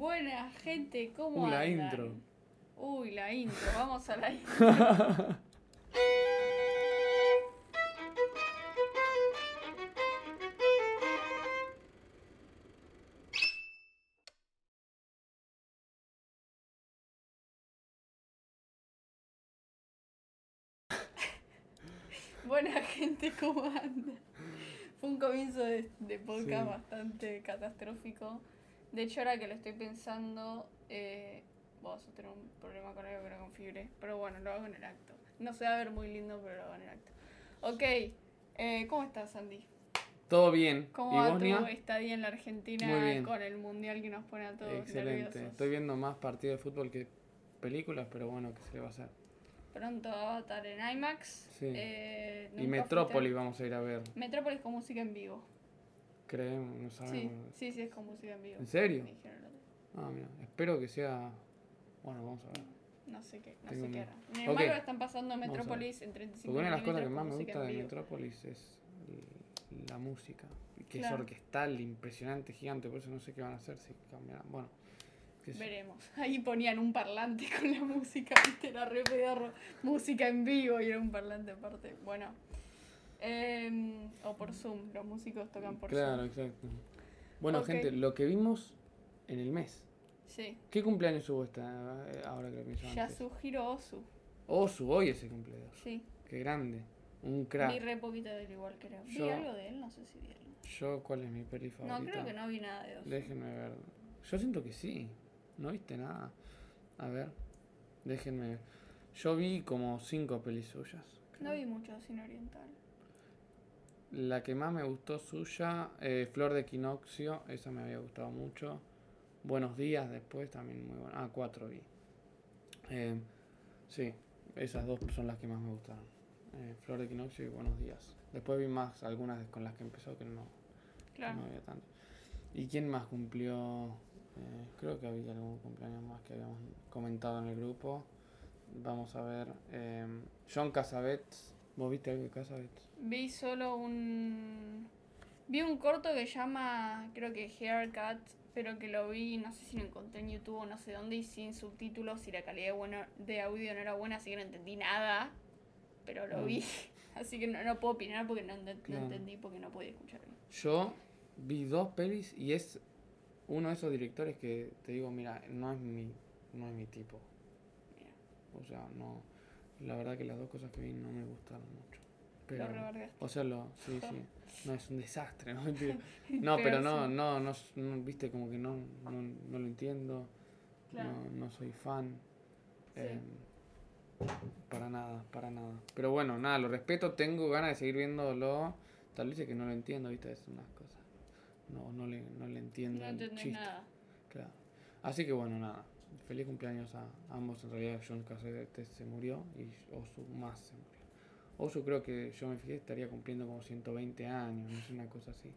Buena gente, ¿cómo Uh, la andan? intro. Uy, la intro, vamos a la intro. Buena gente, ¿cómo anda? Fue un comienzo de, de podcast Sí. bastante catastrófico. De hecho, ahora que lo estoy pensando, eh, vamos a tener un problema con algo que no configure. Pero bueno, lo hago en el acto. No se va a ver muy lindo, pero lo hago en el acto. Ok, eh, ¿cómo estás, Andy? Todo bien. ¿Cómo ¿Y va vos, tu estadía en la Argentina bien. con el mundial que nos pone a todos Excelente. nerviosos? Estoy viendo más partidos de fútbol que películas, pero bueno, ¿qué se le va a hacer? Pronto Avatar en IMAX. Sí. Eh, Y ¿nunca Metrópolis vamos a ir a ver. Metrópolis con música en vivo. Creemos, no Sí, sabemos. sí, sí, es con música en vivo. ¿En serio? Me dijeron. Ah, mira. Espero que sea. Bueno, vamos a ver. No sé qué, no Tengo sé qué miedo. hará. Sin Ok. embargo, están pasando Vamos a ver. Metrópolis en 35 Porque una de las cosas que milímetros más con me música gusta en de vivo. Metrópolis es l- la música. Que Claro. es orquestal, impresionante, gigante. Por eso no sé qué van a hacer si cambiarán. Bueno, qué sé yo. Veremos. Ahí ponían un parlante con la música, viste, era re pedorro. Música en vivo y era un parlante aparte. Bueno. Em, o por Zoom, los músicos tocan por Claro, Zoom. exacto. Bueno, gente, lo que vimos en el mes. Sí. ¿Qué cumpleaños hubo esta, eh, ahora que lo pienso? Yasuhiro Ozu. Osu, hoy ese cumpleaños. Sí. Qué grande. Un crack. Vi re poquito de él igual, creo. Vi Yo- algo de él, no sé si vi algo. Yo, ¿cuál es mi peli favorita? No, creo que no vi nada de Ozu. Déjenme ver. Yo siento que sí. ¿No viste nada? A ver. Déjenme ver. Yo vi como cinco pelis suyas. No vi mucho cine oriental. La que más me gustó suya, eh, Flor de Equinoccio, esa me había gustado mucho. Buenos días después también muy buena. Ah, cuatro vi. Eh, sí, esas dos son las que más me gustaron. Eh, Flor de Equinoccio y Buenos días. Después vi más, algunas con las que empezó que no, Claro. no había tanto. ¿Y quién más cumplió? Creo que había algún cumpleaños más que habíamos comentado en el grupo. Vamos a ver. John Cassavetes. ¿Vos viste algo de Cassavetes? Vi solo un. Vi un corto que llama, creo que Haircut, pero que lo vi, no sé si lo encontré en YouTube o no sé dónde, y sin subtítulos y la calidad de, bueno, de audio no era buena, así que no entendí nada. Pero lo Mm. vi, así que no, no puedo opinar porque no, entendí, porque no podía escuchar bien. Yo vi dos pelis y es uno de esos directores que te digo, mira, no es mi, no es mi tipo. Mira, O sea, no. La verdad que las dos cosas que vi no me gustaron mucho. Pero, lo o sea, lo, sí, sí. No es un desastre, ¿no? Mentira. No, pero, no, sí. no, no, no, viste, como que no, no, no lo entiendo. Claro. No, no soy fan. Sí. em, para nada, para nada. Pero bueno, nada, lo respeto, tengo ganas de seguir viéndolo. Tal vez es que no lo entiendo, viste, es unas cosas. No, no le, no le entiendo No nada. Claro. Así que bueno, nada. Feliz cumpleaños a ambos. En realidad, John Cassavetes se murió y Osu más se murió. Osu creo que yo me fijé estaría cumpliendo como 120 años, no sé, una cosa así.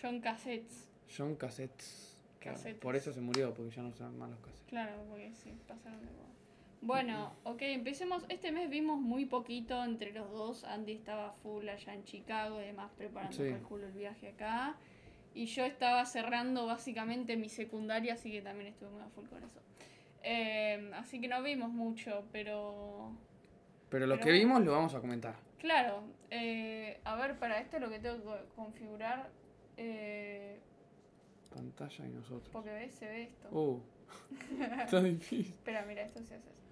John Cassettes. John Cassettes. claro, por eso se murió, porque ya no usan más los cassettes. Claro, porque sí, pasaron de moda. Bueno, ok, empecemos. Este mes vimos muy poquito entre los dos. Andy estaba full allá en Chicago y demás preparando, Sí. calculo, el viaje acá. Y yo estaba cerrando básicamente mi secundaria, así que también estuve muy a full con eso. Eh, así que no vimos mucho, pero... Pero lo Pero que vimos lo vamos a comentar. Claro, eh, a ver, para esto lo que tengo que configurar... Eh, Pantalla y nosotros. porque ves, se ve esto. Uh, está difícil. Espera, mira, esto se hace así.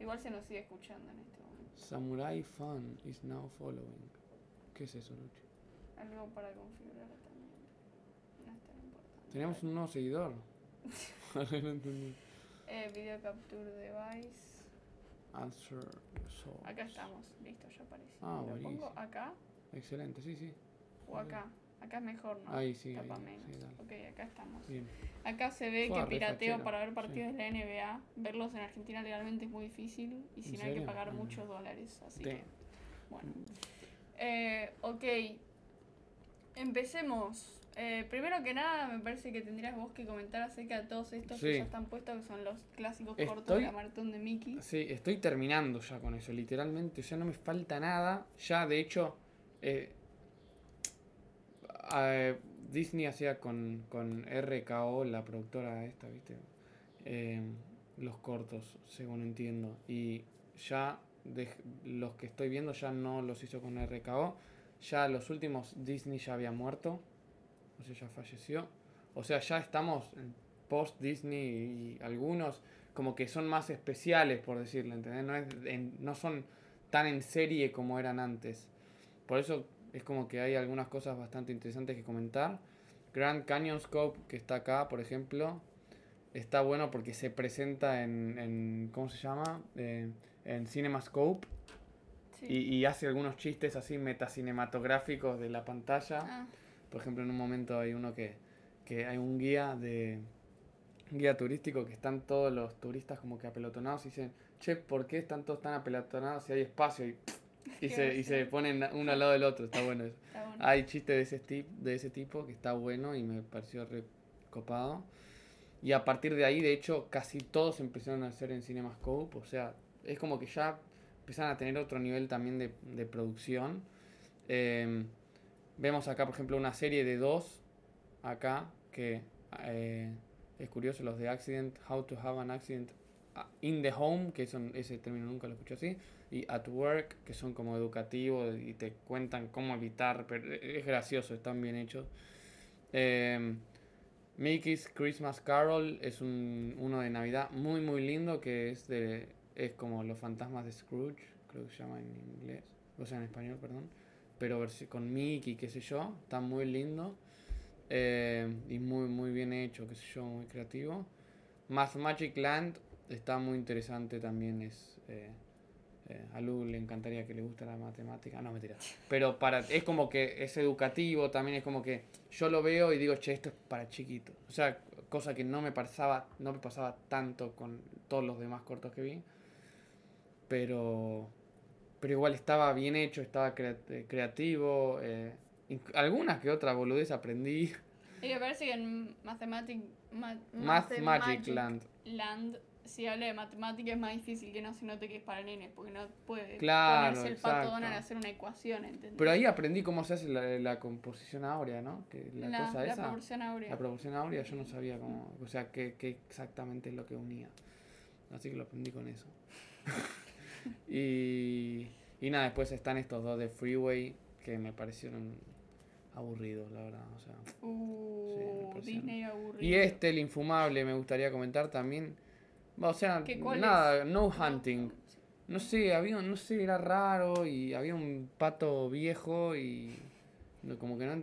Igual se nos sigue escuchando en este momento. Samurai Fan is now following. ¿Qué es eso, Lucho? Algo para configurar también. No es tan importante. Tenemos un nuevo seguidor. Ahora no entendí. Eh, video capture device. Answer soul. Acá estamos. Listo, ya apareció. Ah, ¿Lo pongo acá Excelente, sí, sí. o acá? Acá es mejor, ¿no? Ahí sí, Tapa ahí, menos. sí, ok, acá estamos. Bien. Acá se ve que pirateo para ver partidos sí. de la NBA. Verlos en Argentina legalmente es muy difícil y si ¿En no hay que pagar Ah. muchos dólares. Así que, bueno. Eh, ok. Empecemos. Eh, primero que nada, me parece que tendrías vos que comentar acerca de todos estos que ya están puestos, que son los clásicos Estoy- cortos de la maratón de Mickey. Sí, estoy terminando ya con eso, literalmente. Ya no me falta nada. Ya, de hecho, eh, eh, Disney hacía con, con RKO, la productora esta, ¿viste? Eh, los cortos, según entiendo. Y ya de, los que estoy viendo ya no los hizo con RKO. Ya los últimos Disney ya había muerto. O sea, ya falleció. O sea, ya estamos en post Disney y algunos como que son más especiales, por decirlo, ¿entendés? No, es en- no son tan en serie como eran antes. Por eso es como que hay algunas cosas bastante interesantes que comentar. Grand Canyon Scope, que está acá, por ejemplo, está bueno porque se presenta en, en ¿cómo se llama? Eh, en CinemaScope Sí. y, y hace algunos chistes así metacinematográficos de la pantalla. Ah, Por ejemplo, en un momento hay uno que, que hay un guía de un guía turístico que están todos los turistas como que apelotonados y dicen, che, ¿por qué están todos tan apelotonados si hay espacio? Y, y, se, y se ponen uno al lado del otro, está bueno eso. está bueno. Hay chistes de ese, tip, de ese tipo que está bueno y me pareció re copado. Y a partir de ahí, de hecho, casi todos empezaron a hacer en CinemaScope. O sea, es como que ya empiezan a tener otro nivel también de, de producción. Eh, vemos acá, por ejemplo, una serie de dos, acá, que eh, es curioso, los de Accident, How to Have an Accident ah, in the Home, que son, ese término nunca lo escuché así, y At Work, que son como educativos y te cuentan cómo evitar, pero es gracioso, están bien hechos. Eh, Mickey's Christmas Carol es un, uno de Navidad muy muy lindo que es de es como los fantasmas de Scrooge, creo que se llama en inglés, o sea en español, perdón, pero con Mickey, qué sé yo, está muy lindo eh, y muy muy bien hecho, qué sé yo, muy creativo. Math Magic Land está muy interesante también, es eh, eh, a Lu le encantaría que le guste la matemática, no mentira, pero para es como que es educativo, también es como que yo lo veo y digo, che, esto es para chiquitos. O sea, cosa que no me pasaba, no me pasaba tanto con todos los demás cortos que vi. Pero, pero igual estaba bien hecho, estaba eh, creativo. eh, algunas que otra boludez aprendí. Y me parece que en Mathematic, Ma- Math Magic Land. Land, si habla de matemática es más difícil que no se note que es para nenes, porque no puede Claro, ponerse el pato exacto. Donald a hacer una ecuación, ¿entendés? Pero ahí aprendí cómo se hace la, la composición áurea, ¿no? Que la, la, cosa la esa. proporción áurea. La proporción áurea yo no sabía cómo, o sea, qué, qué exactamente es lo que unía. Así que lo aprendí con eso. y, y nada, después están estos dos de Freeway que me parecieron aburridos, la verdad. O sea. Uh, Sí. Disney aburrido. Y este, el infumable, me gustaría comentar también. O sea, ¿Qué cuál nada, es? no hunting. No sé, había, no sé, era raro y había un pato viejo y como que no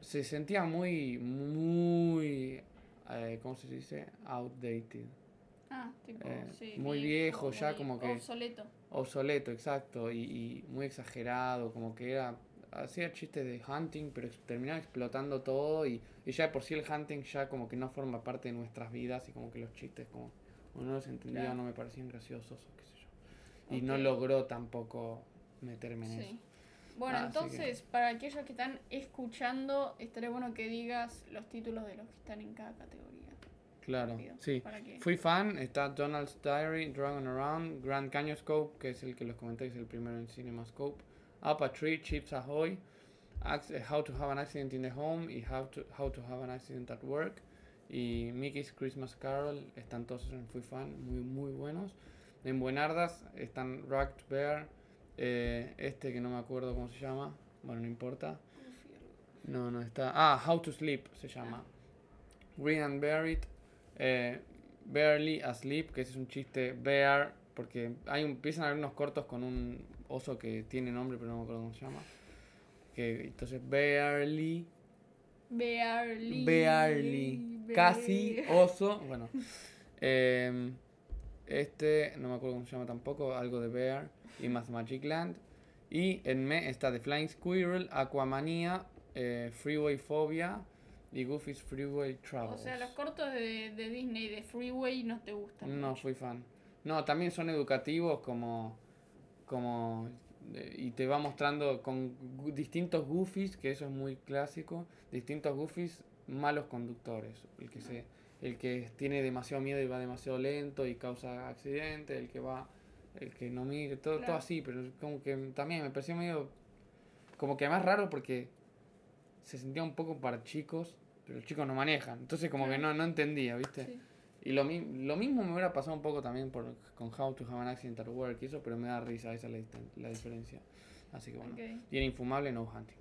se sentía muy, muy, eh, ¿cómo se dice? Outdated, Ah, tipo, Eh, sí, muy viejo, ya como que- Obsoleto. obsoleto, exacto, y, y muy exagerado, como que era, hacía chistes de hunting, pero terminaba explotando todo y, y ya de por sí el hunting ya como que no forma parte de nuestras vidas y como que los chistes como o no los entendía, Claro. no me parecían graciosos o qué sé yo. Y no logró tampoco meterme en eso. Bueno, que- entonces, para aquellos que están escuchando, estaría bueno que digas los títulos de los que están en cada categoría. Claro, rápido, sí. que- Fui fan, está Donald's Diary, Dragon Around, Grand Canyon Scope, que es el que les comenté, que es el primero en CinemaScope, Up a Tree, Chips Ahoy, eh, How to Have an Accident in the Home y How to, How to Have an Accident at Work y Mickey's Christmas Carol, están todos en Fui fan, muy muy buenos. En Buenardas están Ragged Bear, eh, este que no me acuerdo cómo se llama, bueno, no importa. No, no está. Ah, How to Sleep se llama. Green and Buried. Eh, Barely Asleep, que ese es un chiste. Bear, porque hay un, empiezan a haber unos cortos con un oso que tiene nombre, pero no me acuerdo cómo se llama. Que, entonces, Barely. Barely. Barely. Casi oso. Bueno. Em, este, no me acuerdo cómo se llama tampoco. Algo de Bear. Y Math Magic Land. Y en me está The Flying Squirrel, Aquamanía, eh, Freeway Phobia y Goofy's Freeway O Travels. sea, los cortos de, de Disney de Freeway no te gustan. No mucho. fui fan. No, también son educativos como como eh, y te va mostrando con distintos goofies, que eso es muy clásico, distintos goofies malos conductores, el que se el que tiene demasiado miedo y va demasiado lento y causa accidentes, el que va el que no mide, todo, todo así, pero como que también me pareció medio como que además raro porque se sentía un poco para chicos, pero los chicos no manejan. Entonces como que no, no entendía, ¿viste? Sí. Y lo, lo mismo me hubiera pasado un poco también por, con How to Have an Accident at Work y eso, pero me da risa, esa es la, la diferencia. Así que bueno. Ok. Y en Infumable, No Hunting.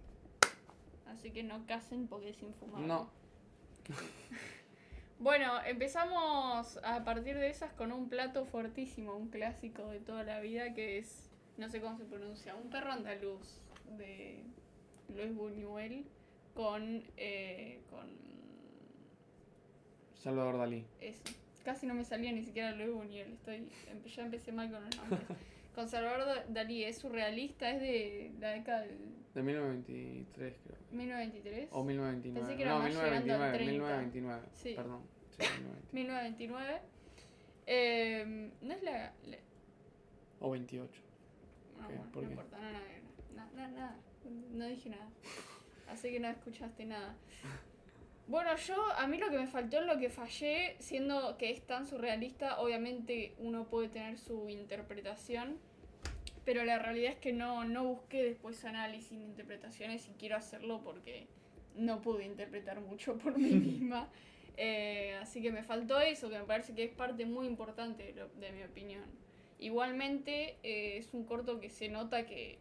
Así que no casen porque es infumable. No. Bueno, empezamos a partir de esas con un plato fuertísimo, un clásico de toda la vida que es, no sé cómo se pronuncia, un perro andaluz de Luis Buñuel con, eh, con Salvador Dalí. eso. Casi no me salía ni siquiera Luis Buñuel, estoy, ya empecé mal con los nombres. Con Salvador Da- Dalí, es surrealista, es de la década del De 1923, creo. 1923. O 1929. Pensé que era no, más llegando al 1929. 30. 1929. Sí. Perdón. Sí, 1929. 1929. Eh, no es la. la- O 28. no, ¿Qué? bueno, ¿Por no importa, no, no, no, no, nada. No dije nada. Así que no escuchaste nada. Bueno, yo, a mí lo que me faltó en lo que fallé, siendo que es tan surrealista, obviamente uno puede tener su interpretación, pero la realidad es que no, no busqué después análisis ni interpretaciones y quiero hacerlo porque no pude interpretar mucho por mí misma. Eh, así que me faltó eso, que me parece que es parte muy importante de, lo- de mi opinión. Igualmente eh, es un corto que se nota que,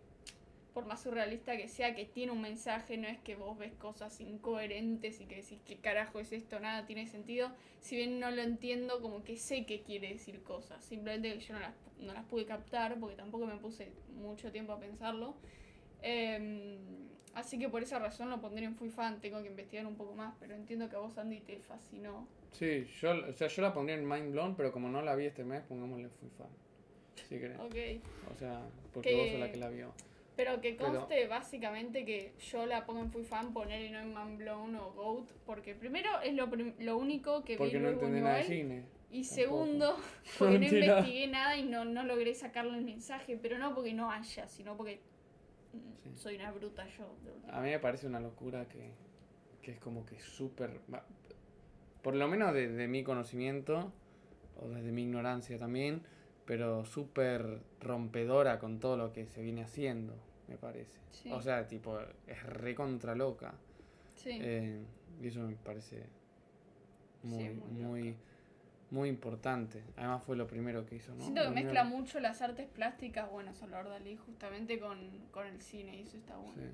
por más surrealista que sea, que tiene un mensaje, no es que vos ves cosas incoherentes y que decís, ¿qué carajo es esto? Nada tiene sentido. Si bien no lo entiendo, como que sé que quiere decir cosas. Simplemente que yo no las, no las pude captar porque tampoco me puse mucho tiempo a pensarlo. Em, así que por esa razón lo pondré en Fui Fan, tengo que investigar un poco más, pero entiendo que a vos Andy te fascinó. Sí, yo, o sea, yo la pondría en Mind Blown, pero como no la vi este mes, pongámosle Fui Fan. Si querés. Ok. O sea, porque Que- vos sos la que la vio. Pero que Pero- conste básicamente que yo la pongo en Fui Fan, poner y no en Man Blown o Goat, porque primero es lo, lo único que Porque vi no Luis entendés nada de cine. y tampoco. segundo porque no investigué nada y no, no logré sacarle el mensaje, pero no porque no haya, sino porque Sí. soy una bruta yo. A mí me parece una locura que, que es como que súper... Por lo menos de, de mi conocimiento, o desde mi ignorancia también, pero súper rompedora con todo lo que se viene haciendo, me parece. Sí. O sea, tipo, es re contra loca. Sí. Eh, y eso me parece muy, Sí, muy muy, muy importante. Además fue lo primero que hizo, ¿no? Siento que mezcla mucho las artes plásticas, bueno, Salvador Dalí, justamente con, con el cine, y eso está bueno. Sí.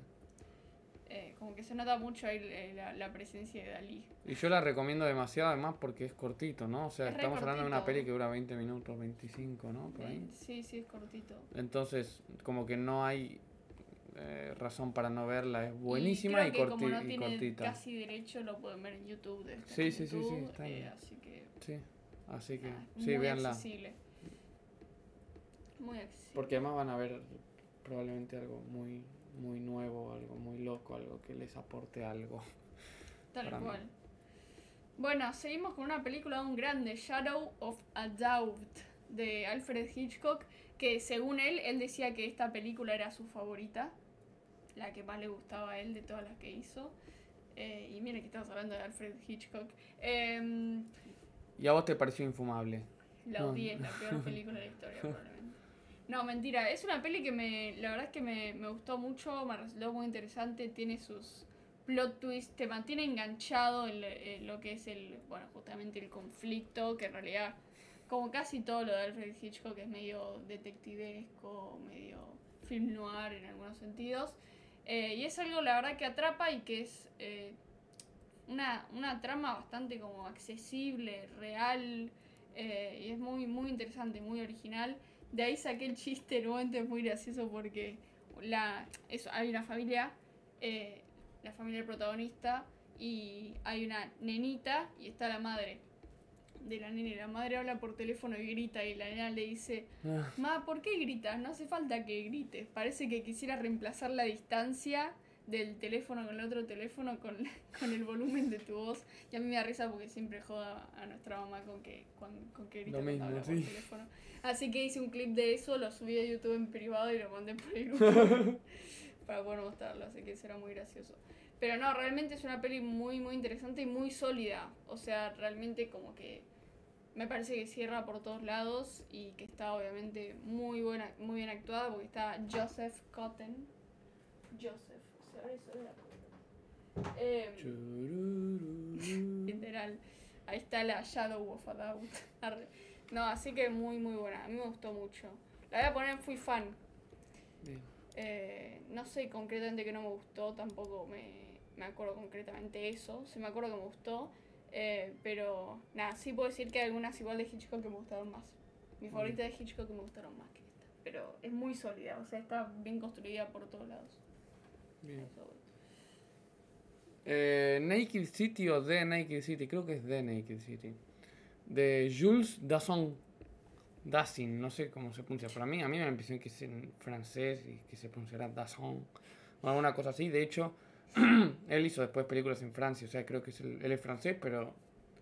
Eh, como que se nota mucho ahí eh, la, la presencia de Dalí. Y yo la recomiendo demasiado además porque es cortito, ¿no? O sea, Es estamos hablando de una peli que dura 20 minutos, 25, ¿no? Por ahí. Sí, sí, es cortito. Entonces, como que no hay eh, razón para no verla. Es buenísima y, creo que corti- como no y tiene cortita. casi derecho, lo pueden ver en YouTube. Sí, sí, sí, sí, YouTube, está eh, así que, Sí, así que sí, muy véanla. accesible. Muy accesible. Porque además van a ver probablemente algo muy, muy nuevo, algo muy loco, algo que les aporte algo. Tal mí. cual. Bueno, seguimos con una película de un grande, Shadow of a Doubt, de Alfred Hitchcock, que según él, él decía que esta película era su favorita, la que más le gustaba a él de todas las que hizo. Eh, y miren que estamos hablando de Alfred Hitchcock. Em, ¿Y a vos te pareció infumable? La No. odié, es la peor película de la historia, probablemente. No, mentira, es una peli que me, la verdad es que me, me gustó mucho, me resultó muy interesante, tiene sus plot twists, te mantiene enganchado en lo que es el, bueno, justamente el conflicto, que en realidad, como casi todo lo de Alfred Hitchcock, es medio detectivesco, medio film noir en algunos sentidos. Eh, y es algo, la verdad, que atrapa y que es eh, una, una trama bastante como accesible, real, eh, y es muy, muy interesante, muy original. De ahí saqué el chiste, nuevamente es muy gracioso porque la, eso, hay una familia, la familia del protagonista, y hay una nenita y está la madre de la nena. y La madre habla por teléfono y grita y la nena le dice, Ah, Ma, ¿por qué gritas? No hace falta que grites. Parece que quisiera reemplazar la distancia del teléfono con el otro teléfono con, con el volumen de tu voz. Y a mí me da risa porque siempre joda a nuestra mamá con que, con, con que grita mismo, habla por teléfono. Así que hice un clip de eso, lo subí a YouTube en privado y lo mandé por el grupo para poder mostrarlo, así que será muy gracioso. Pero no, realmente es una peli muy, muy interesante y muy sólida. O sea, realmente como que me parece que cierra por todos lados y que está obviamente muy buena, muy bien actuada porque está Joseph Cotton. Joseph, se abre solo la puerta. Eh, literal. Ahí está la Shadow of a Doubt. No, así que muy, muy buena. A mí me gustó mucho. La voy a poner en Fui Fan. Eh, no sé concretamente que no me gustó, tampoco me, me acuerdo concretamente eso. Sí me acuerdo que me gustó. eh, pero nada, sí puedo decir que hay algunas igual de Hitchcock que me gustaron más. Mi favorita de Hitchcock que me gustaron más que esta. Pero es muy sólida, o sea, está bien construida por todos lados. Bien. Eh, Naked City o The Naked City, creo que es The Naked City. De Jules Dassin. Dassin, no sé cómo se pronuncia. Para mí, a mí me empezó que es en francés y que se pronunciará Dassin. O alguna cosa así. De hecho, él hizo después películas en Francia. O sea, creo que es el- él es francés, pero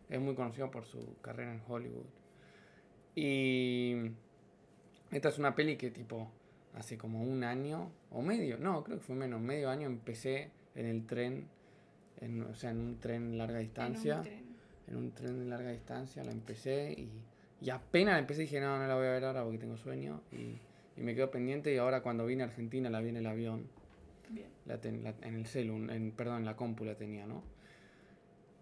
es muy conocido por su carrera en Hollywood. Y esta es una peli que tipo hace como un año o medio, no, creo que fue menos, medio año empecé en el tren, en, o sea, en un tren larga distancia, En un tren. en un tren de larga distancia, la empecé y, y apenas la empecé dije, no, no la voy a ver ahora porque tengo sueño y, y me quedo pendiente y ahora cuando vine a Argentina la vi en el avión, Bien. la ten- la- en el celu, en, perdón, en la compu la tenía, ¿no?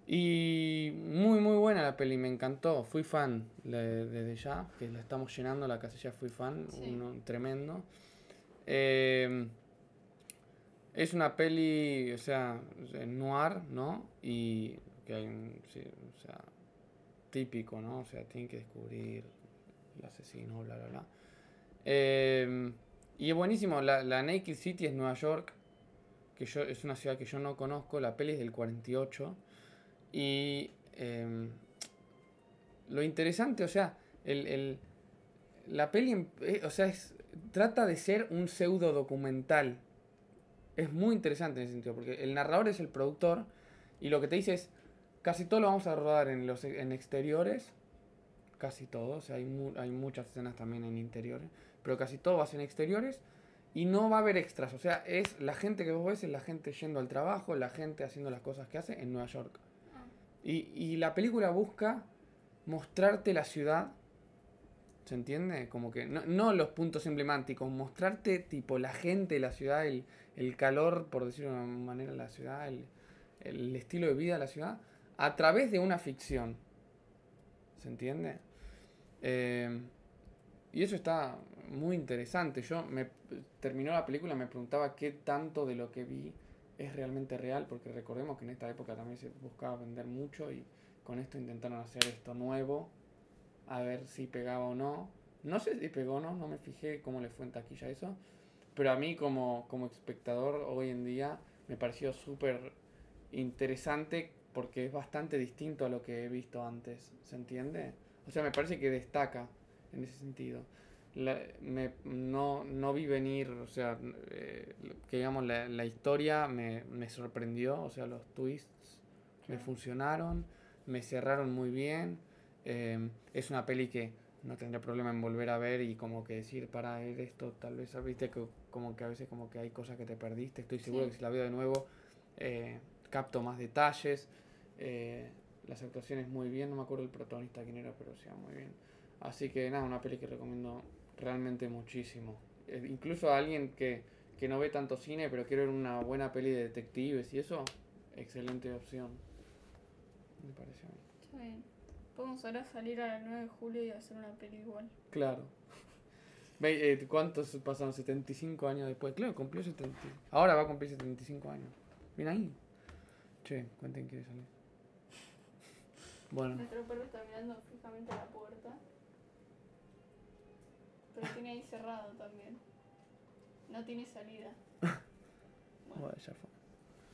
Y muy, muy buena la peli, me encantó. Fui fan desde ya, que la estamos llenando la casilla Fui fan, Sí. uno tremendo. Eh, es una peli, o sea, noir, ¿no? Y que hay un, sí, o sea, típico, ¿no? O sea, tienen que descubrir el asesino, bla, bla, bla. Eh, y es buenísimo, la, la Naked City es Nueva York, que yo, es una ciudad que yo no conozco, la peli es del 48. Y em, lo interesante, o sea, el, el- la peli, eh, o sea, es, trata de ser un pseudo documental. Es muy interesante en ese sentido, porque el narrador es el productor y lo que te dice es, casi todo lo vamos a rodar en, los, en exteriores, casi todo, o sea, hay, mu- hay muchas escenas también en interiores, pero casi todo va a ser en exteriores y no va a haber extras, o sea, es la gente que vos ves, es la gente yendo al trabajo, la gente haciendo las cosas que hace en Nueva York. Ah, Y, y la película busca mostrarte la ciudad. ¿Se entiende? Como que no, no los puntos emblemáticos, mostrarte tipo la gente, la ciudad, el, el calor, por decirlo de una manera, la ciudad, el, el estilo de vida de la ciudad, a través de una ficción. ¿Se entiende? Eh, y eso está muy interesante. Yo me terminó la película, me preguntaba qué tanto de lo que vi es realmente real, porque recordemos que en esta época también se buscaba vender mucho y con esto intentaron hacer esto nuevo, a ver si pegaba o no. No sé si pegó o no, no me fijé cómo le fue en taquilla eso, pero a mí como, como espectador hoy en día me pareció súper interesante porque es bastante distinto a lo que he visto antes, ¿se entiende? O sea, me parece que destaca en ese sentido. La- me, no, no vi venir, o sea, eh, que digamos la, la historia me, me sorprendió, o sea, los twists me funcionaron, me cerraron muy bien. eh, es una peli que no tendré problema en volver a ver y como que decir, para ver esto, tal vez, viste, que, como que a veces como que hay cosas que te perdiste, estoy seguro Sí. que si la veo de nuevo, eh, capto más detalles. eh, las actuaciones muy bien, no me acuerdo el protagonista quién era, pero sí, muy bien. Así que nada, una peli que recomiendo realmente muchísimo. Eh, incluso a alguien que, que no ve tanto cine, pero quiere ver una buena peli de detectives y eso, excelente opción. Me parece a mí. está bien. Podemos ahora salir a las 9 de julio y hacer una peli igual. Claro. Ve, eh, ¿Cuántos pasaron? 75 años después. Claro, cumplió 70. Ahora va a cumplir 75 años. Bien ahí. Che, cuenten quiere salir. Bueno, Nuestro perro está mirando fijamente a la puerta. Pero tiene ahí cerrado también. No tiene salida. Bueno, bueno, ya fue.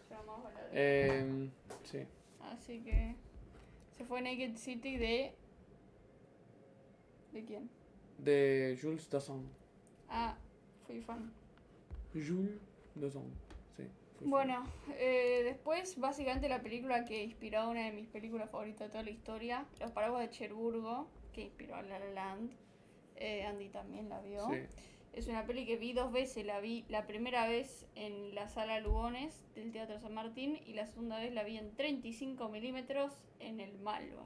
ya vamos a hablar de Eh, sí. Así que se fue Naked City de. ¿De quién? De Jules Dasson. Ah, fui fan. Jules Dasson. Sí. fan. Bueno, eh, después básicamente la película que inspiró a una de mis películas favoritas de toda la historia, Los Paraguas de Cherburgo, que inspiró a La La Land. Eh, Andy también la vio. Sí. Es una peli que vi dos veces. La vi la primera vez en la sala Lugones del Teatro San Martín y la segunda vez la vi en 35 milímetros en el Malva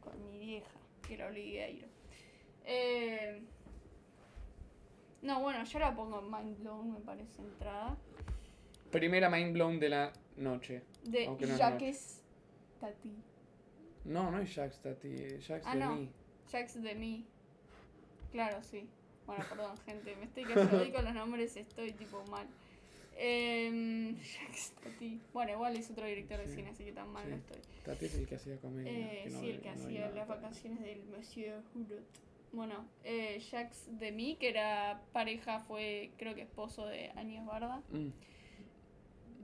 con mi vieja, que la obligué a ir. Eh, no, bueno, yo la pongo en Mind Blown, me parece entrada. Primera mind blown de la noche. De no es Jacques Tati. No, no es Jax Tati, es Jax Ah, de no. mí. Jacques de mí. Claro, sí. Bueno, perdón, gente. Me estoy cayendo ahí con los nombres, estoy tipo mal. Eh, Jacques Tati. Bueno, igual es otro director de Sí, cine, así que tan mal sí. no estoy. Tati es el que hacía comedia. Eh, que no- sí, el que no hacía las vacaciones del Monsieur Hulot. Bueno, eh, Jacques Demy, que era pareja, fue creo que esposo de Agnès Barda. Mm,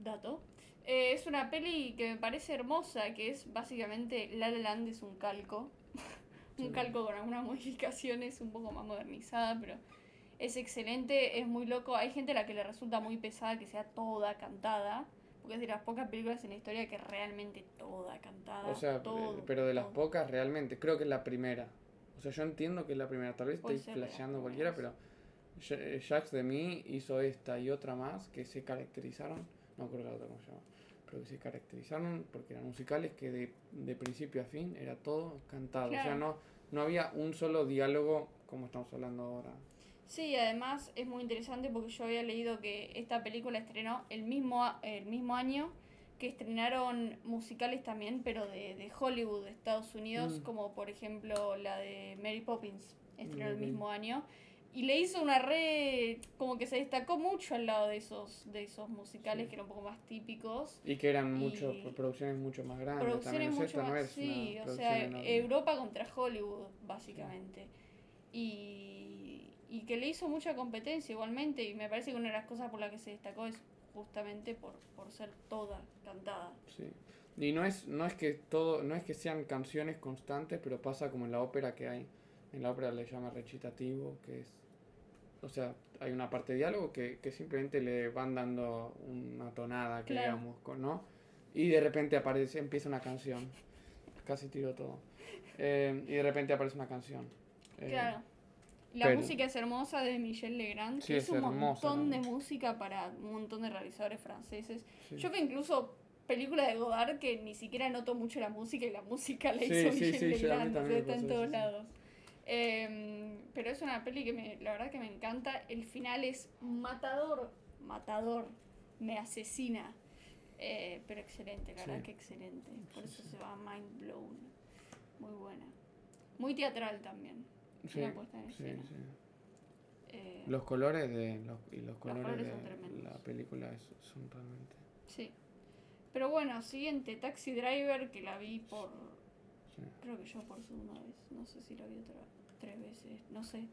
Dato. Eh, es una peli que me parece hermosa, que es básicamente La La Land es un calco. Un calco con algunas modificaciones, un poco más modernizada, pero es excelente, es muy loco. Hay gente a la que le resulta muy pesada que sea toda cantada, porque es de las pocas películas en la historia que realmente toda cantada. O sea, todo, eh, pero de las todo. pocas realmente, creo que es la primera. O sea, yo entiendo que es la primera, tal vez estoy flasheando cualquiera, pero Jax de mí hizo esta y otra más que se caracterizaron, no creo la otra cómo se llama, pero que se caracterizaron porque eran musicales que de, de principio a fin era todo cantado. O sea, Claro. no, no había un solo diálogo como estamos hablando ahora. Sí, además es muy interesante porque yo había leído que esta película estrenó el mismo, el mismo año que estrenaron musicales también, pero de, de Hollywood, de Estados Unidos, Mm. como por ejemplo la de Mary Poppins, estrenó el mismo año. Y le hizo una red, como que se destacó mucho al lado de esos, de esos musicales Sí. que eran un poco más típicos. Y que eran mucho, producciones mucho más grandes. Producciones también. Mucho no más, sí, o sea, enorme. Europa contra Hollywood, básicamente. Y, y que le hizo mucha competencia igualmente, y me parece que una de las cosas por las que se destacó es justamente por, por ser toda cantada. Sí. Y no es, no es que todo, no es que sean canciones constantes, pero pasa como en la ópera que hay. En la ópera le llama recitativo, que es. O sea, hay una parte de diálogo que, que simplemente le van dando una tonada, que Claro. digamos, con- ¿no? Y de repente aparece, empieza una canción. Casi tiro todo. Eh, y de repente aparece una canción. Eh, Claro. La pero- música es hermosa de Michel Legrand, Sí, que es, es un hermosa montón de música para un montón de realizadores franceses. sí. Yo que incluso películas de Godard que ni siquiera noto mucho la música y la música la Sí, hizo sí, Michel sí, Legrand, está en todos lados. Em, pero es una peli que me, la verdad que me encanta. El final es matador, matador, me asesina. Eh, pero excelente, la verdad que excelente. Por eso se va Mind Blown. Muy buena. Muy teatral también. Sí, una puesta en sí, escena. Eh, Los colores de los, y los colores, colores son de la película es- son realmente Sí. Pero bueno, siguiente, Taxi Driver, que la vi por. Creo que yo por segunda vez. No sé si la vi otra tres veces, no sé.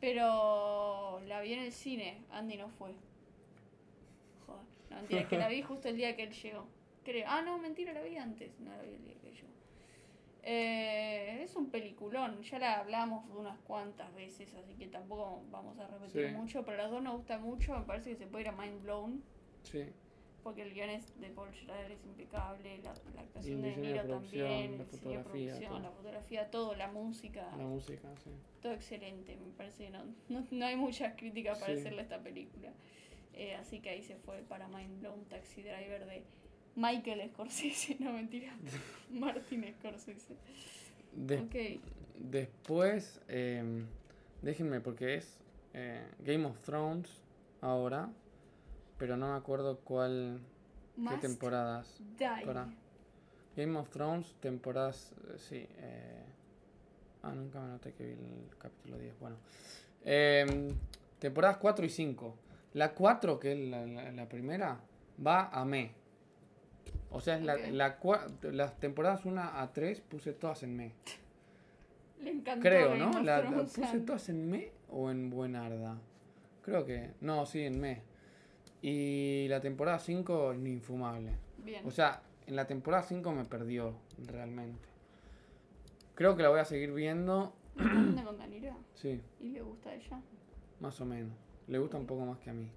Pero la vi en el cine. Andy no fue. Joder. No, mentira, es que la vi justo el día que él llegó. Creo. Ah, no, mentira, la vi antes. No la vi el día que llegó. Eh, es un peliculón. Ya la hablamos unas cuantas veces, así que tampoco vamos a repetir Sí. mucho. Pero a las dos nos gusta mucho. Me parece que se puede ir a Mind Blown. Sí, Porque el guion es de Paul Schrader es impecable, la, la actuación de Niro también, la fotografía, producción, todo. la fotografía, todo, la música, la música, sí. todo excelente. Me parece que no, no, no hay muchas críticas para Sí. hacerle a esta película. Eh, así que ahí se fue para Mind Blown Taxi Driver de Michael Scorsese, no mentira, Martin Scorsese. De- Ok, Después, eh, déjenme porque es eh, Game of Thrones ahora, pero no me acuerdo cuál, qué Must temporadas. Die. Para. Game of Thrones, temporadas, eh, sí. eh, ah, nunca me noté que vi el capítulo 10. Bueno. Em, temporadas 4 y 5. La 4, que es la, la- la primera, va a me. O sea, es la, las temporadas 1 a 3 puse todas en me. Le encantó Creo, ¿no? La, ¿Puse todas en me o en buenarda? Creo que. No, sí, en me. Y la temporada 5, ni infumable. Bien. O sea, en la temporada 5 me perdió, realmente. Creo que la voy a seguir viendo. ¿Me confunde con? Sí, ¿Y le gusta a ella? más o menos. Le gusta un poco más que a mí.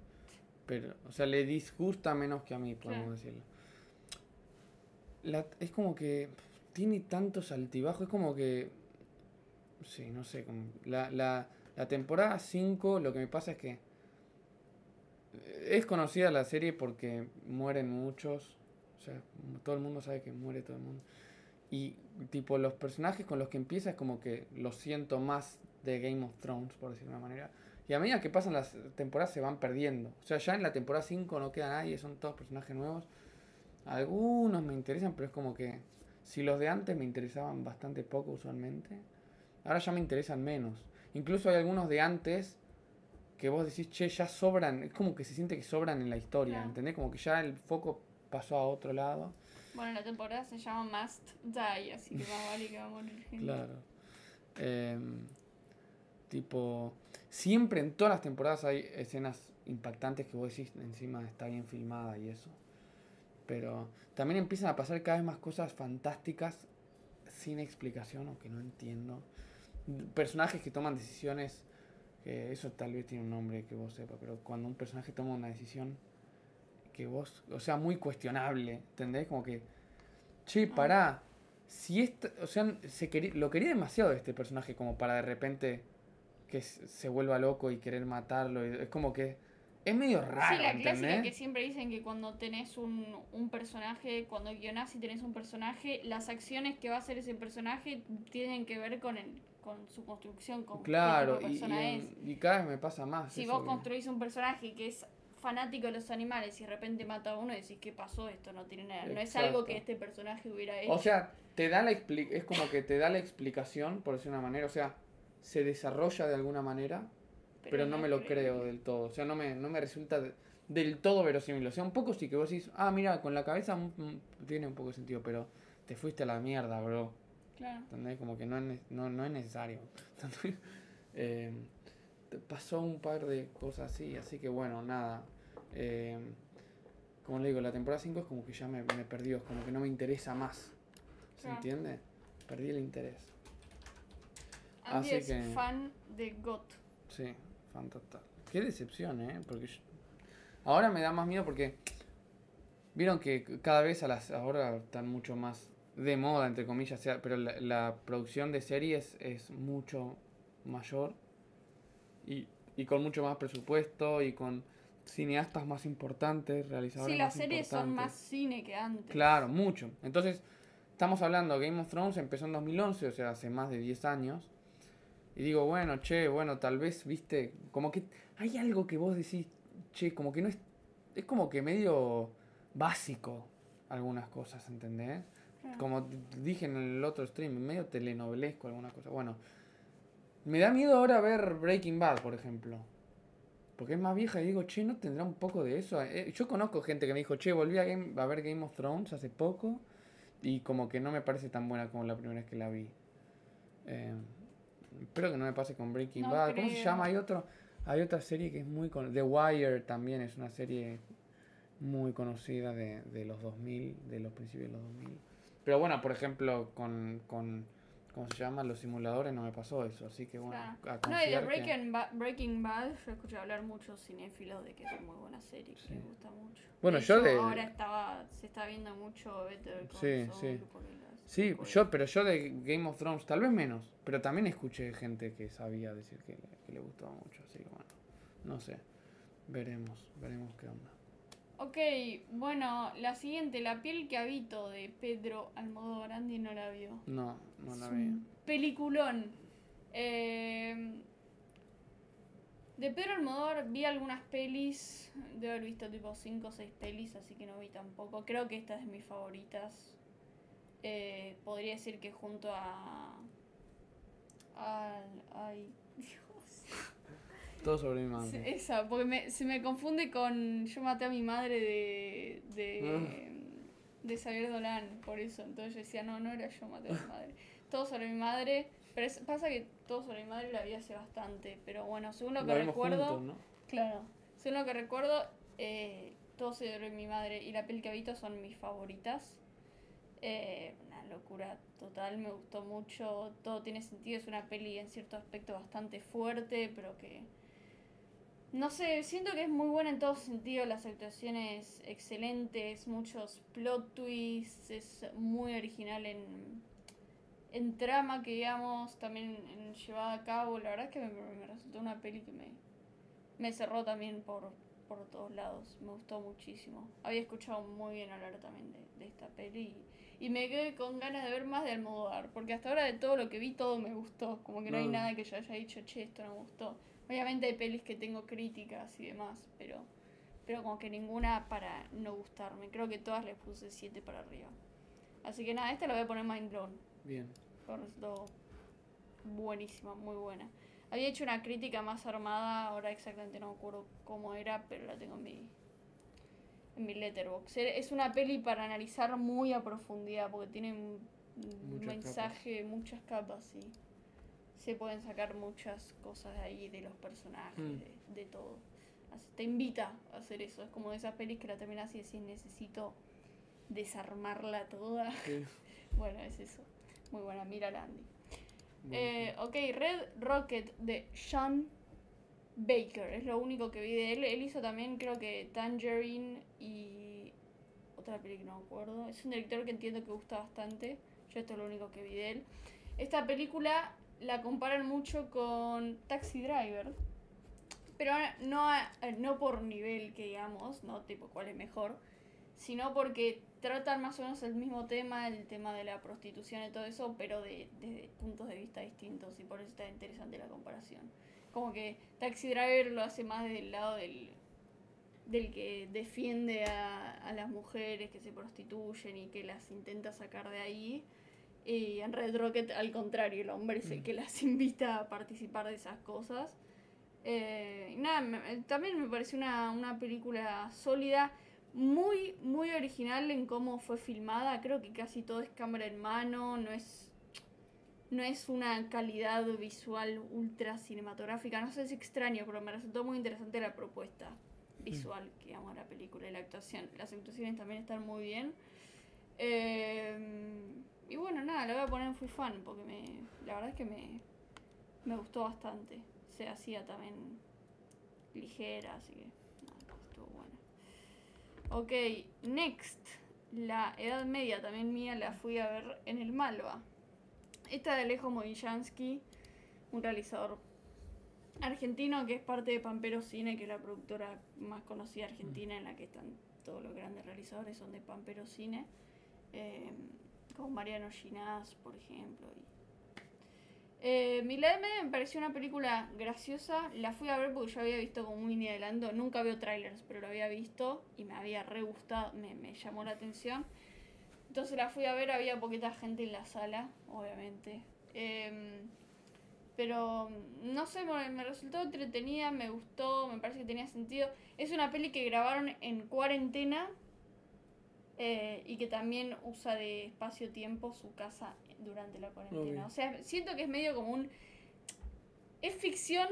Pero, o sea, le disgusta menos que a mí, podemos Claro. decirlo. La- es como que tiene tantos altibajos, es como que... Sí, no sé, como... La, la, la temporada 5 lo que me pasa es que... Es conocida la serie porque mueren muchos. O sea, todo el mundo sabe que muere todo el mundo. Y tipo, los personajes con los que empieza es como que los siento más de Game of Thrones, por decirlo de una manera. Y a medida que pasan las temporadas se van perdiendo. O sea, ya en la temporada 5 no queda nadie, son todos personajes nuevos. Algunos me interesan, pero es como que si los de antes me interesaban bastante poco usualmente, ahora ya me interesan menos. Incluso hay algunos de antes que vos decís, che, ya sobran, es como que se siente que sobran en la historia, Claro. ¿entendés? Como que ya el foco pasó a otro lado. Bueno, la temporada se llama Must Die, así que más vale que va a morir gente. Claro. Em, tipo, siempre en todas las temporadas hay escenas impactantes que vos decís, encima está bien filmada y eso. Pero también empiezan a pasar cada vez más cosas fantásticas sin explicación o que no entiendo. Personajes que toman decisiones, que eso tal vez tiene un nombre que vos sepas, pero cuando un personaje toma una decisión que vos, o sea, muy cuestionable, ¿entendés? Como que, che, pará, si esta, o sea, se quería, lo quería demasiado este personaje como para de repente que se vuelva loco y querer matarlo, y es como que es medio raro, Sí, la clásica que siempre dicen que cuando tenés un, un personaje, cuando guionás y tenés un personaje, las acciones que va a hacer ese personaje tienen que ver con, el, con su construcción, con Claro, qué tipo de y, persona y- es. y cada vez me pasa más. Si eso vos construís un personaje que es fanático de los animales y de repente mata a uno y decís, ¿qué pasó? Esto no tiene nada. No es algo que este personaje hubiera hecho. O sea, te da la expli- es como que te da la explicación, por decir una manera, o sea, se desarrolla de alguna manera, pero, no me lo creo del todo. O sea, no me, no me resulta de- del todo verosímil. O sea, un poco sí que vos decís, ah, mira, con la cabeza mm, mm, tiene un poco de sentido, pero te fuiste a la mierda, bro. Claro. ¿Entendés? Como que no es, no, no es necesario. Eh, pasó un par de cosas así, así que bueno, nada. Eh, como le digo, la temporada 5 es como que ya me, me perdió, es como que no me interesa más. ¿Se Claro. entiende? Perdí el interés. Andy Así es que- fan de GOT. Sí, fan total. Qué decepción, ¿eh? Porque yo- ahora me da más miedo porque vieron que cada vez a las ahora están mucho más de moda, entre comillas, sea, pero la, la producción de series es mucho mayor y, y con mucho más presupuesto y con cineastas más importantes, realizadores Sí, las más series son más cine que antes. Claro, mucho. Entonces, estamos hablando, Game of Thrones empezó en 2011, o sea, hace más de 10 años. Y digo, bueno, che, bueno, tal vez, viste, como que hay algo que vos decís, che, como que no es, es como que medio básico algunas cosas, ¿entendés? Como dije en el otro stream, medio telenovelesco algunas cosas. Bueno, me da miedo ahora ver Breaking Bad, por ejemplo. Porque es más vieja y digo, che, ¿no tendrá un poco de eso? Eh, yo conozco gente que me dijo, che, volví a, Game- a ver Game of Thrones hace poco y como que no me parece tan buena como la primera vez que la vi. Eh, espero que no me pase con Breaking No Bad. ¿Cómo se llama? Hay otro, hay otra serie que es muy con The Wire también es una serie muy conocida de, de los 2000, de los principios de los 2000. Pero bueno, por ejemplo, con, con ¿cómo se llama? Los simuladores no me pasó eso, así que bueno, Claro. a No, y de Breaking, Ba- Breaking Bad yo escuché hablar muchos cinéfilos de que es muy buena serie, que les gusta mucho. Bueno, De yo hecho, de- Ahora estaba, se está viendo mucho Better Call Sí, sí. Sí, yo, pero yo de Game of Thrones tal vez menos, pero también escuché gente que sabía decir que le, que le gustaba mucho, así que bueno, no sé, veremos, veremos qué onda. Ok, bueno, la siguiente, La piel que habito de Pedro Almodóvar. Andy no la vio. No, no la vi. Peliculón. Eh, de Pedro Almodóvar vi algunas pelis. De haber visto tipo 5 o 6 pelis, así que no vi tampoco. Creo que esta es de mis favoritas. Eh, podría decir que junto a. Al. Ay, Dios. Todo sobre mi madre. Esa, porque me- se me confunde con Yo maté a mi madre de. de. de Xavier Dolan, por eso. Entonces yo decía, no, no era Yo maté a mi madre. Todo sobre mi madre. Pero es- pasa que todo sobre mi madre la vi hace bastante. Pero bueno, según lo que La recuerdo. juntos, ¿no? Claro. Según lo que recuerdo, eh, todo sobre mi madre y la peli que habito son mis favoritas. Eh, una locura total, me gustó mucho, todo tiene sentido, es una peli en cierto aspecto bastante fuerte, pero que... No sé, siento que es muy buena en todo sentido, las actuaciones excelentes, muchos plot twists, es muy original en, en trama, que digamos, también en llevada a cabo, la verdad es que me, me resultó una peli que me, me cerró también por, por todos lados, me gustó muchísimo. Había escuchado muy bien hablar también de, de esta peli y, y me quedé con ganas de ver más de Almodóvar, porque hasta ahora de todo lo que vi todo me gustó, como que no hay No. nada que yo haya dicho, che, esto no me gustó. Obviamente hay pelis que tengo críticas y demás, pero, pero como que ninguna para no gustarme. Creo que todas les puse 7 para arriba. Así que nada, esta la voy a poner mind blown. Bien. Me resultó buenísima, muy buena. Había hecho una crítica más armada, ahora exactamente no me acuerdo cómo era, pero la tengo en mi, en mi letterbox. Es una peli para analizar muy a profundidad, porque tiene un mensaje, muchas capas, y se pueden sacar muchas cosas de ahí, de los personajes, Mm. de, de todo. Así, te invita a hacer eso. Es como de esas pelis que la terminas y decís, necesito desarmarla toda. Sí. bueno, es eso. Muy buena, mira Andy. Eh, ok, Red Rocket de Sean Baker, es lo único que vi de él. Él hizo también, creo que Tangerine y otra película que no me acuerdo. Es un director que entiendo que gusta bastante. Yo esto es lo único que vi de él. Esta película la comparan mucho con Taxi Driver, pero no, a- no por nivel que digamos, no tipo cuál es mejor, sino porque tratan más o menos el mismo tema, el tema de la prostitución y todo eso, pero de, desde puntos de vista distintos y por eso está interesante la comparación. Como que Taxi Driver lo hace más del lado del, del que defiende a, a las mujeres que se prostituyen y que las intenta sacar de ahí. Y en Red Rocket, al contrario, el hombre es el Mm. que las invita a participar de esas cosas. Eh, nada, me- también me pareció una, una película sólida, muy, muy original en cómo fue filmada. Creo que casi todo es cámara en mano, no es, no es una calidad visual ultra cinematográfica. No sé, es extraño, pero me resultó muy interesante la propuesta visual que digamos, la película y la actuación. Las actuaciones también están muy bien. Eh, y bueno, nada, la voy a poner en Fui Fan porque me, la verdad es que me, me gustó bastante. Se hacía también ligera, así que nada, estuvo buena. Ok, next. La Edad Media también mía la fui a ver en el Malva. Esta de Alejo Movillansky, un realizador argentino que es parte de Pampero Cine, que es la productora más conocida argentina en la que están todos los grandes realizadores, son de Pampero Cine. Eh, como Mariano Ginás, por ejemplo. Y... Eh, me pareció una película graciosa. La fui a ver porque yo había visto como un mini adelanto. Nunca veo trailers, pero lo había visto y me había re gustado, me, llamó la atención. Entonces la fui a ver, había poquita gente en la sala, obviamente. Em, pero no sé, me resultó entretenida, me gustó, me parece que tenía sentido. Es una peli que grabaron en cuarentena eh, y que también usa de espacio-tiempo su casa durante la cuarentena. O sea, siento que es medio como un... Es ficción,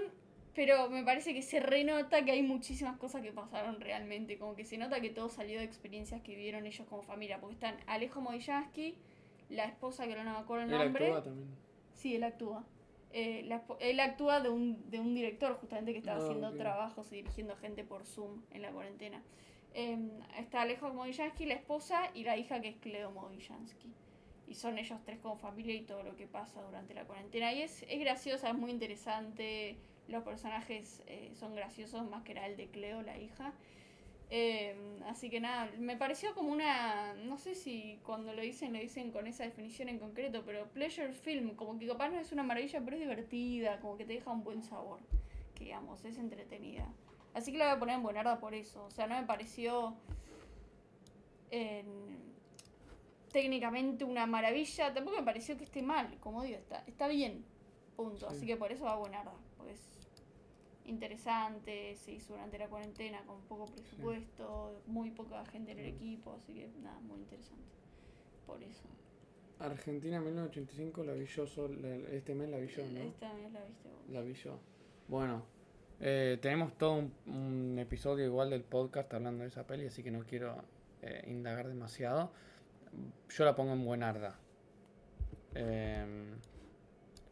pero me parece que se renota que hay muchísimas cosas que pasaron realmente. Como que se nota que todo salió de experiencias que vivieron ellos como familia. Porque están Alejo Movillansky, la esposa que no me acuerdo el Él nombre. actúa también. Sí, él actúa. Eh, la él actúa de un, de un director justamente que estaba Ah, haciendo trabajos y dirigiendo gente por Zoom en la cuarentena. Eh, está Alejo Movillansky, la esposa, y la hija que es Cleo Movillansky. Y son ellos tres como familia y todo lo que pasa durante la cuarentena. Y es, es graciosa, es muy interesante. Los personajes eh, son graciosos, más que era el de Cleo, la hija. Eh, así que nada, me pareció como una, no sé si cuando lo dicen lo dicen con esa definición en concreto, pero pleasure film, como que capaz no es una maravilla, pero es divertida, como que te deja un buen sabor, que digamos, es entretenida. Así que la voy a poner en buenarda por eso, o sea, no me pareció en- técnicamente una maravilla, tampoco me pareció que esté mal, como digo, está, está bien, punto, Sí. así que por eso va a buenarda, porque es interesante, se hizo durante la cuarentena con poco presupuesto, muy poca gente en el equipo, así que nada, muy interesante. Por eso. Argentina 1985 la vi yo sol- la- este mes la vi yo, ¿no? Esta también la viste vos. La vi yo. Bueno, eh, tenemos todo un, episodio igual del podcast hablando de esa peli, así que no quiero eh, indagar demasiado. Yo la pongo en buenarda. Em,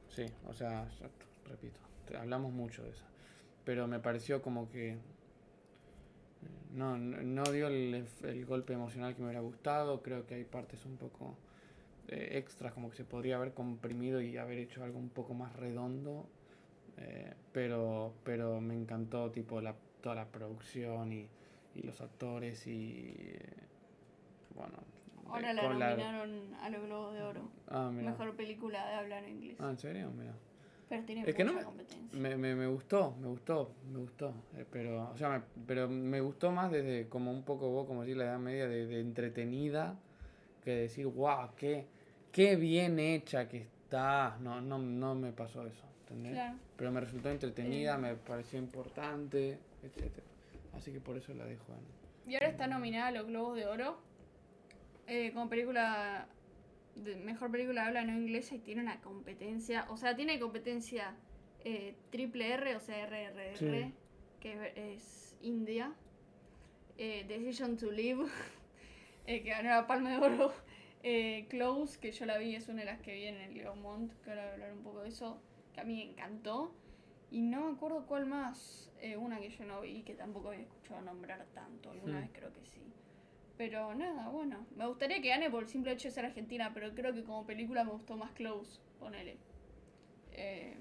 sí, o sea, yo repito, hablamos mucho de esa. Pero me pareció como que eh, no, no, dio el golpe emocional que me hubiera gustado. Creo que hay partes un poco eh, extras, como que se podría haber comprimido y haber hecho algo un poco más redondo. Eh, pero, pero me encantó tipo la, toda la producción y, y los actores y eh, bueno. Ahora la nominaron a los Globos de Oro. Ah. Mejor película de hablar inglés. Ah, ¿en serio? Mira. Pero tiene Es que no mucha me- competencia. Me, me, me gustó, me gustó, me gustó. eh, pero, o sea, me, pero me gustó más desde como un poco vos, como decir la edad media, de, de entretenida, que decir, wow, qué, qué bien hecha que está. No, no, no me pasó eso, ¿entendés? Claro. Pero me resultó entretenida, Eh. me pareció importante, etcétera. Así que por eso la dejo en. Y ahora está nominada a los Globos de Oro eh, como película, de mejor película de habla no inglesa y tiene una competencia, o sea, tiene competencia eh, triple R, o sea, RRR, Sí. que es India, eh, Decision to Live, eh, que ganó la Palma de Oro, Close, que yo la vi, es una de las que vi en el Gaumont, que ahora voy a hablar un poco de eso, que a mí me encantó. Y no me acuerdo cuál más, eh, una que yo no vi, que tampoco había escuchado nombrar tanto, alguna Hmm. vez creo que sí. Pero nada, bueno, me gustaría que gane por el simple hecho de ser argentina, pero creo que como película me gustó más Close, ponele. Eh,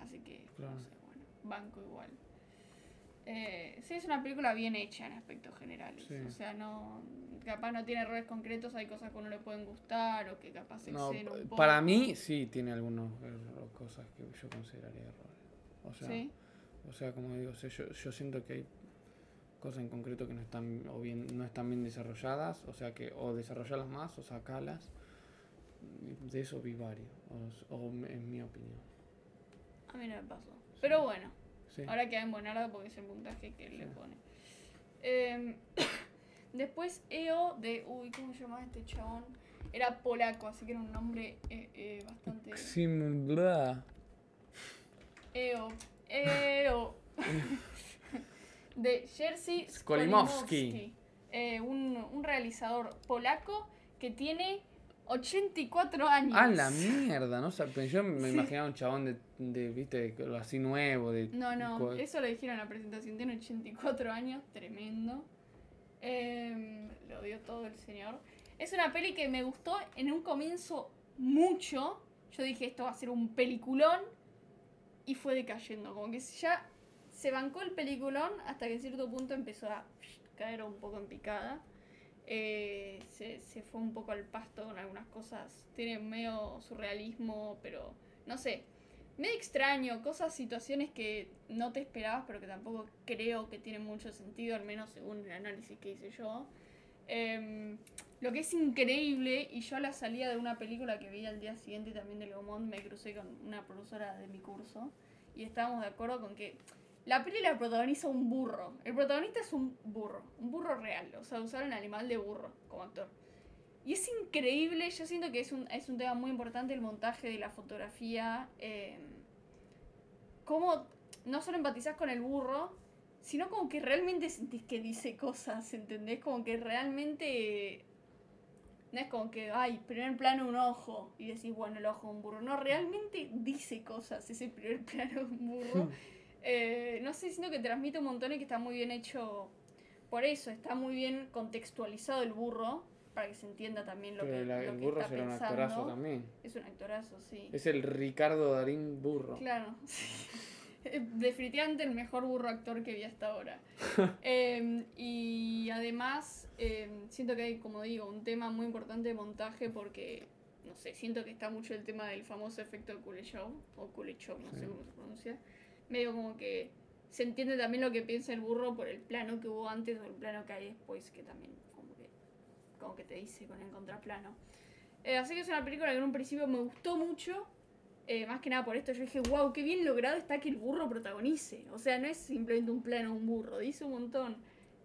así que, Claro. no sé, bueno, banco igual. Eh, sí, es una película bien hecha en aspectos generales. Sí. O sea, no capaz no tiene errores concretos, hay cosas que a uno le pueden gustar o que capaz se No, un poco. para mí sí tiene algunas cosas que yo consideraría errores. O sea, Sí. o sea como digo, o sea, yo, yo siento que hay cosas en concreto que no están o bien no están bien desarrolladas, o sea que o desarrollarlas más o sacarlas. De eso vi varios, o, o en mi opinión. A mí no me pasó. Pero bueno, Sí. ahora queda en buenarda porque es el puntaje que él le Sí. pone. Em, después EO de. Uy, ¿cómo se llamaba este chabón? Era polaco, así que era un nombre eh, eh, bastante. Simula. EO. EO. de Jerzy Skolimowski. Skolimowski. Eh, un, un realizador polaco que tiene 84 años. Ah, la mierda, ¿no? O sea, yo me Sí. imaginaba un chabón de, de viste, así nuevo, de... No, no, eso lo dijeron en la presentación. Tiene 84 años, tremendo. Em, lo dio todo el señor. Es una peli que me gustó en un comienzo mucho. Yo dije, esto va a ser un peliculón. Y fue decayendo. Como que ya se bancó el peliculón hasta que en cierto punto empezó a caer un poco en picada. Eh, se, se fue un poco al pasto con algunas cosas. Tiene medio surrealismo, pero no sé medio extraño, cosas, situaciones que no te esperabas, pero que tampoco creo que tienen mucho sentido, al menos según el análisis que hice yo. Em, lo que es increíble, y yo a la salida de una película que vi al día siguiente también del Gaumont, me crucé con una profesora de mi curso, y estábamos de acuerdo con que la peli la protagoniza un burro. El protagonista es un burro, un burro real, o sea, usaron animal de burro como actor. Y es increíble, yo siento que es un, es un tema muy importante el montaje de la fotografía. Eh, cómo no solo empatizás con el burro, sino como que realmente sentís que dice cosas, ¿entendés? Como que realmente... No es como que, ay, primer plano un ojo y decís, bueno, el ojo de un burro. No, realmente dice cosas ese primer plano de un burro. Eh, no sé, siento que transmite un montón y que está muy bien hecho por eso. Está muy bien contextualizado el burro para que se entienda también lo Pero que, la- lo el que burro está será un pensando. actorazo también. Es un actorazo, sí. Es el Ricardo Darín burro. Claro. sí. Definitivamente el mejor burro actor que vi hasta ahora. Eh, y además, eh, siento que hay, como digo, un tema muy importante de montaje porque, no sé, siento que está mucho el tema del famoso efecto de Kuleshov, o Kuleshov, no sé cómo se pronuncia. Medio como que se entiende también lo que piensa el burro por el plano que hubo antes o el plano que hay después, que también como que, como que te dice con el contraplano. Eh, así que es una película que en un principio me gustó mucho. eh, más que nada por esto, yo dije, wow, qué bien logrado está que el burro protagonice. O sea, no es simplemente un plano un burro, dice un montón.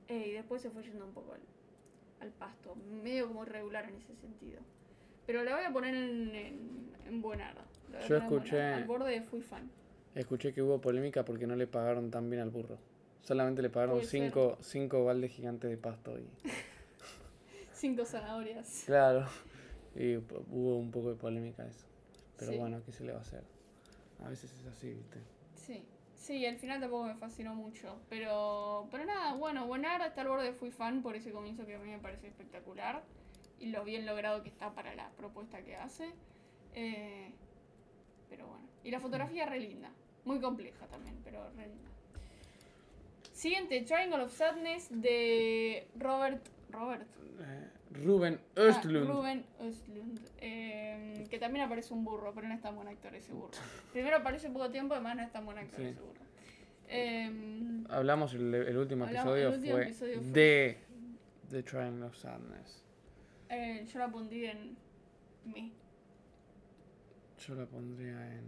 Eh, y después se fue yendo un poco al, al pasto, medio como irregular en ese sentido. Pero la voy a poner en, en, en buenarda. Yo escuché- buenarda. Al borde de fui fan. Escuché que hubo polémica porque no le pagaron tan bien al burro. Solamente le pagaron cinco, cinco baldes gigantes de pasto y... Cinco zanahorias. Claro. Y hubo un poco de polémica eso. Pero Sí. bueno, ¿qué se le va a hacer? A veces es así, ¿viste? Sí, sí, al final tampoco me fascinó mucho. Pero, pero nada, bueno, Buenarda está al borde, fui fan por ese comienzo que a mí me parece espectacular. Y lo bien logrado que está para la propuesta que hace. Eh, pero bueno. Y la fotografía re linda. Muy compleja también, pero re linda. Siguiente, Triangle of Sadness de Robert. Robert. Eh, Rubén Ah, Östlund. Ruben Östlund. eh, que también aparece un burro, pero no es tan buen actor ese burro. Primero aparece poco tiempo, además no es tan buen actor Sí. ese burro. Eh, Hablamos el, el último Hablamos- episodio el último fue episodio fue- de The Triangle of Sadness. eh, yo la pondría en mi. Yo la pondría en,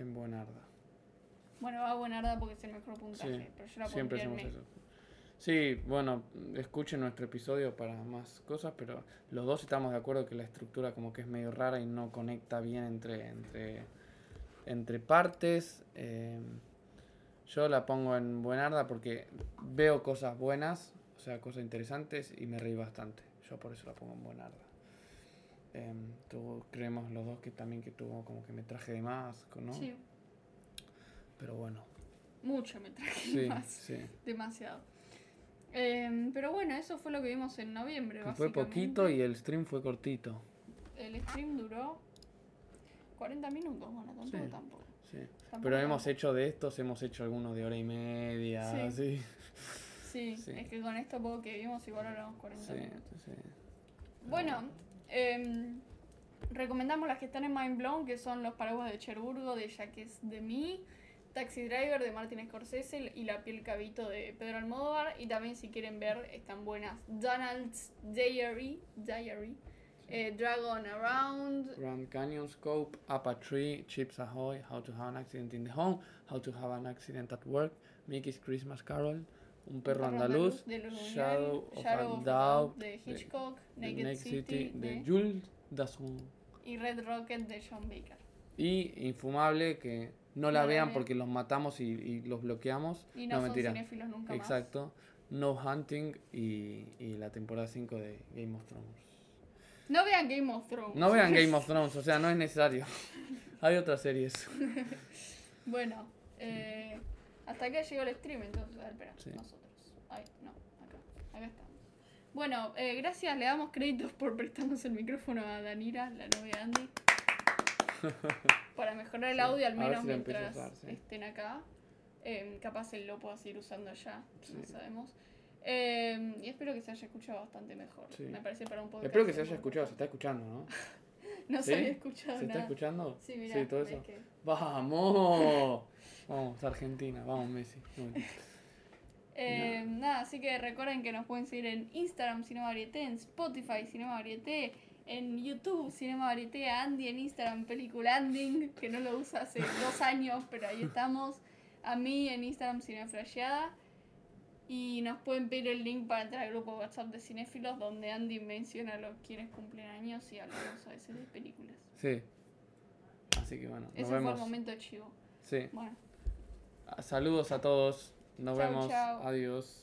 en Buenarda. Bueno, va a buenarda porque es el mejor puntaje, Sí, pero yo la Siempre hacemos eso. Sí, bueno, escuchen nuestro episodio para más cosas, pero los dos estamos de acuerdo que la estructura como que es medio rara y no conecta bien entre, entre, entre partes. Eh, yo la pongo en Buenarda porque veo cosas buenas, o sea, cosas interesantes y me reí bastante. Yo por eso la pongo en Buenarda. Eh, creemos los dos que también que tuvo como que metraje de más, ¿no? Sí, Pero bueno, mucho me traje sí, más. sí. Demasiado. Eh, pero bueno, eso fue lo que vimos en noviembre. Fue poquito y el stream fue cortito. El stream duró 40 minutos, bueno, tampoco, Sí. tampoco. Sí. Tampoco Pero hemos tampoco. hecho de estos, hemos hecho algunos de hora y media, Sí. sí. Es que con esto poco que vimos igual hablamos 40 Sí, minutos. sí. Bueno, em, recomendamos las que están en Mind Blown, que son Los Paraguas de Cherburgo, de Jacques de mí, Taxi Driver de Martin Scorsese y La piel cabito de Pedro Almodóvar. Y también si quieren ver, están buenas. Donald's Diary, Diary eh, Dragon Around, Grand Canyon Scope, Up a Tree, Chips Ahoy, How to Have an Accident in the Home, How to Have an Accident at Work, Mickey's Christmas Carol, Un perro andaluz, de Shadow of Shadow a of Doubt, de de- Hitchcock, The Naked City, de de- Jules Dasson. y Red Rocket de John Baker. Y Infumable, que no la No vean porque los matamos y, y los bloqueamos. Y no, son mentira. cinéfilos nunca más. Exacto. No Hunting y, y la temporada 5 de Game of Thrones. No vean Game of Thrones. No vean Game of Thrones, o sea, no es necesario. Hay otras series. Bueno, eh, hasta acá llegó el stream, entonces, a ver, espera, Sí. nosotros. Ay, no, acá, acá estamos. Bueno, eh, gracias, le damos créditos por prestarnos el micrófono a Danira, la novia de Andy. para mejorar el Sí, audio, al menos si mientras usar, sí. estén acá. Eh, capaz él lo pueda seguir usando ya, no Sí. sabemos. Eh, y espero que se haya escuchado bastante mejor. Sí. Me parece para un podcast. Espero que se haya escuchado, se está escuchando, ¿no? No ¿Sí? se había escuchado ¿Se está nada. escuchando? Sí, mira, todo eso. que... ¡Vamos! Vamos, Argentina, vamos, Messi. Eh, nada, así que recuerden que nos pueden seguir en Instagram Cinema Varieté, en Spotify Cinema Varieté, en YouTube Cinema Varieté, a Andy en Instagram Peliculanding, que no lo usa hace dos años, pero ahí estamos. A mí en Instagram Cinema Flasheada. Y nos pueden pedir el link para entrar al grupo WhatsApp de cinéfilos, donde Andy menciona a los quienes cumplen años y hablamos a veces de películas. Sí. Así que bueno, nos Ese fue el vemos. momento chivo. Sí. Bueno. Saludos a todos. Nos Chau, vemos. chau. Adiós.